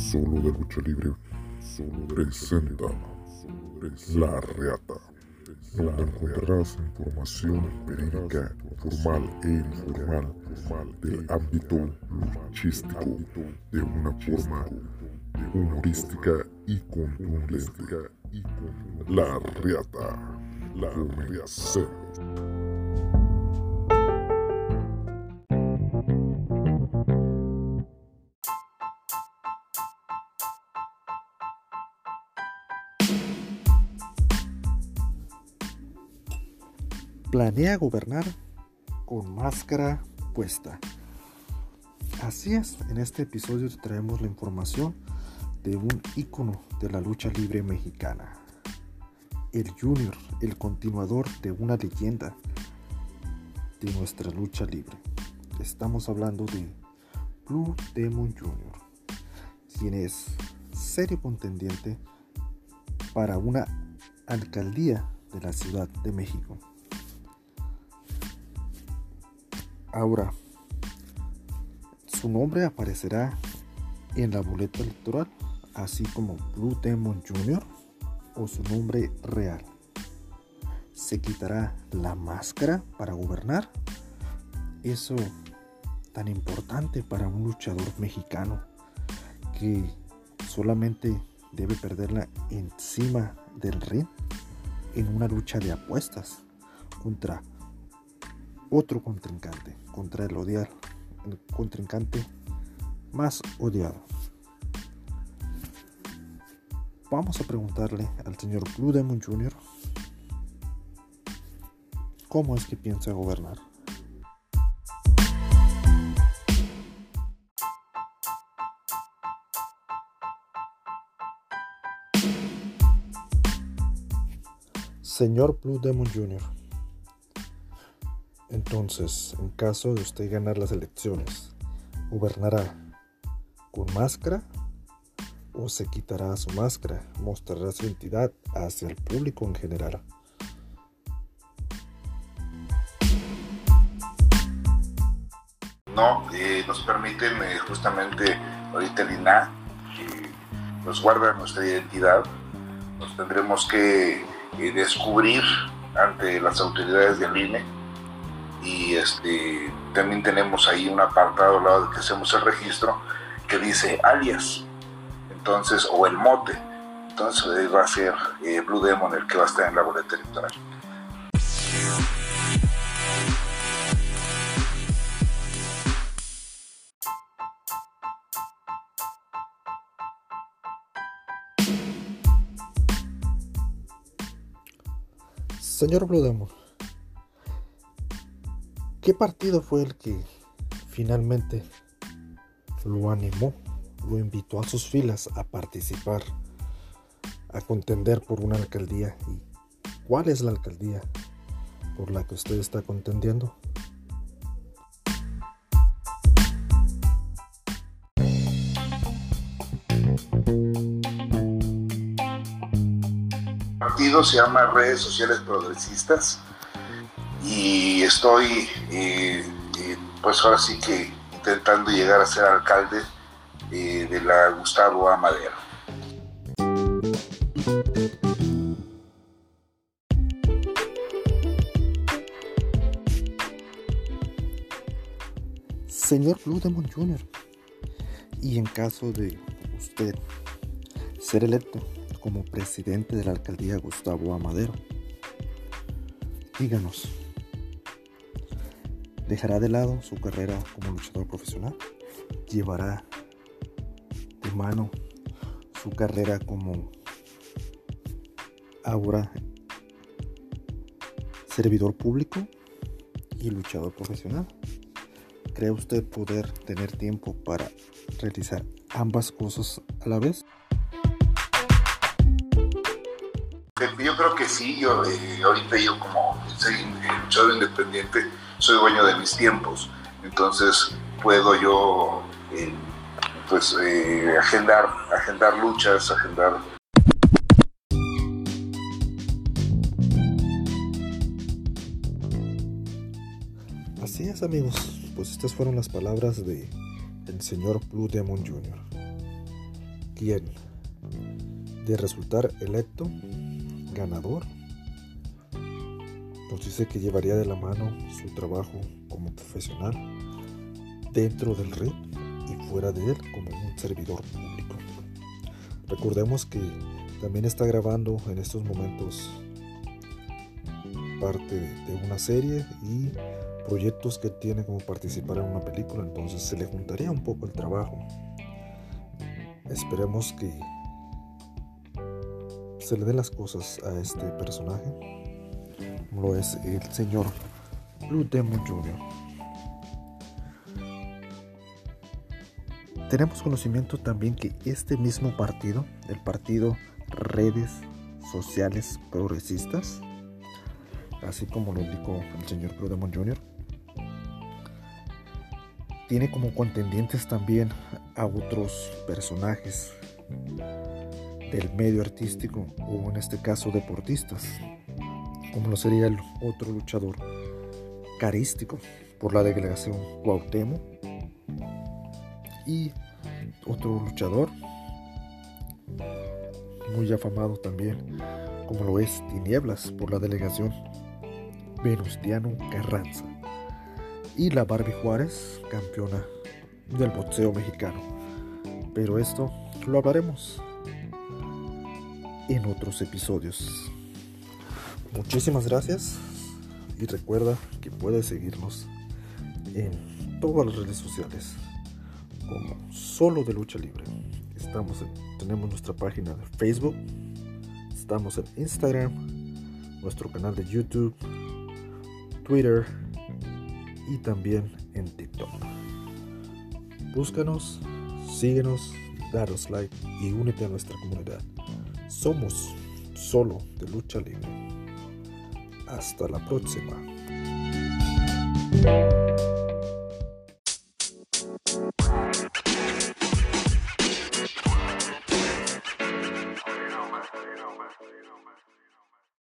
Solo de Lucha Libre presenta La Reata, donde encontrarás información verídica, formal e informal del ámbito luchístico de una forma humorística y contundente. La Reata, la Comencemos. Planea gobernar con máscara puesta. Así es, en este episodio te traemos la información de un ícono de la lucha libre mexicana. El Junior, el continuador de una leyenda de nuestra lucha libre. Estamos hablando de Blue Demon Jr., quien es serio contendiente para una alcaldía de la Ciudad de México. Ahora, su nombre aparecerá en la boleta electoral, así como Blue Demon Jr. o su nombre real. Se quitará la máscara para gobernar. Eso tan importante para un luchador mexicano que solamente debe perderla encima del ring en una lucha de apuestas contra otro contrincante, contra el odiar, el contrincante más odiado. Vamos a preguntarle al señor Blue Demon Jr. cómo es que piensa gobernar. Señor Blue Demon Jr. Entonces, en caso de usted ganar las elecciones, ¿gobernará con máscara o se quitará su máscara? ¿Mostrará su identidad hacia el público en general? No, eh, nos permiten eh, justamente ahorita el INA, que nos guarda nuestra identidad, nos tendremos que eh, descubrir ante las autoridades del INE y este, también tenemos ahí un apartado al lado de que hacemos el registro que dice alias, entonces, o el mote. Entonces va a ser eh, Blue Demon el que va a estar en la boleta electoral. Señor Blue Demon, ¿qué partido fue el que finalmente lo animó, lo invitó a sus filas a participar, a contender por una alcaldía? ¿Y cuál es la alcaldía por la que usted está contendiendo? El partido se llama Redes Sociales Progresistas y estoy, pues ahora sí que intentando llegar a ser alcalde eh, de la Gustavo A. Madero. Señor Blue Jr. Y en caso de usted ser electo como presidente de la alcaldía Gustavo Amadero, díganos, ¿dejará de lado su carrera como luchador profesional? ¿Llevará de mano su carrera como ahora servidor público y luchador profesional? ¿Cree usted poder tener tiempo para realizar ambas cosas a la vez? Yo creo que sí, yo eh, ahorita yo como soy luchador independiente, soy dueño de mis tiempos, entonces puedo yo eh, pues eh, agendar, agendar luchas, agendar Así es amigos, pues estas fueron las palabras de el señor Blue Demon Jr. quien de resultar electo ganador nos dice que llevaría de la mano su trabajo como profesional dentro del red y fuera de él como un servidor público. Recordemos que también está grabando en estos momentos parte de una serie y proyectos que tiene como participar en una película, entonces se le juntaría un poco el trabajo. Esperemos que se le den las cosas a este personaje, lo es el señor Blue Jr. Tenemos conocimiento también que este mismo partido, el partido Redes Sociales Progresistas, así como lo indicó el señor Blue Jr., tiene como contendientes también a otros personajes del medio artístico o en este caso deportistas, como lo sería el otro luchador carístico por la delegación Cuauhtémoc y otro luchador muy afamado también como lo es Tinieblas por la delegación Venustiano Carranza y la Barbie Juárez, campeona del boxeo mexicano. Pero esto lo hablaremos en otros episodios. Muchísimas gracias y recuerda que puedes seguirnos en todas las redes sociales como solo de lucha libre. Estamos tenemos nuestra página de Facebook, estamos en Instagram, nuestro canal de YouTube, Twitter, y también en TikTok. Búscanos, síguenos, daros like y únete a nuestra comunidad. Somos solo de lucha libre. Hasta la próxima.